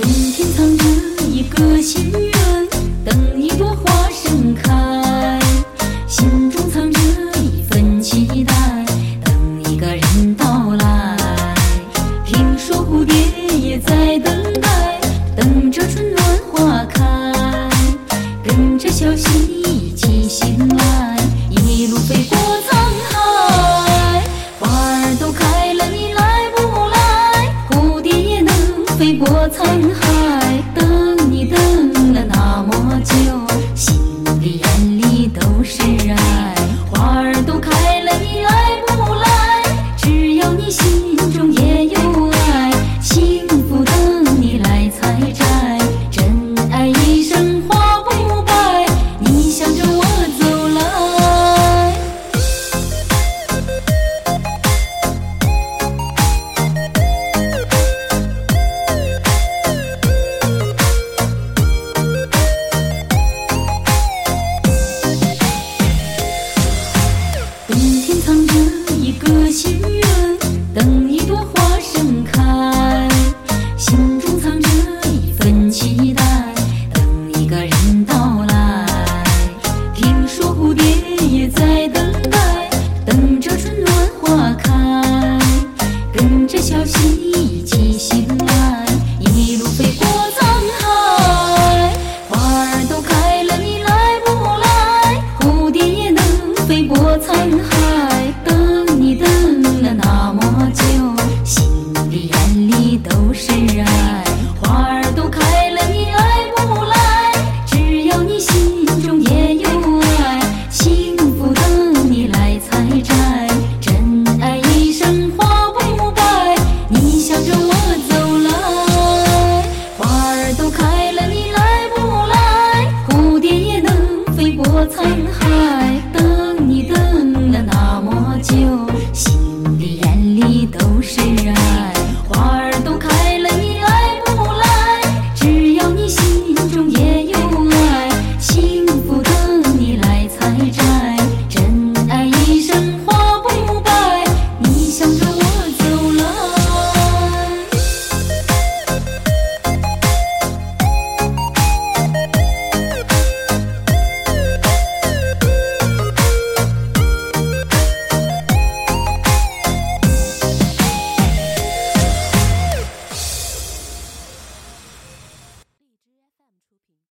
冬天藏着一个心愿，等一朵花盛开；心中藏着一份期待，等一个人到来。听说蝴蝶也在等待，等着春暖花开，跟着小溪。飞过沧海。小心翼翼起行来，一路飞过沧海。花儿都开了，你来不来？蝴蝶也能飞过沧海。等你等了那么久，心里眼里都是爱。沧海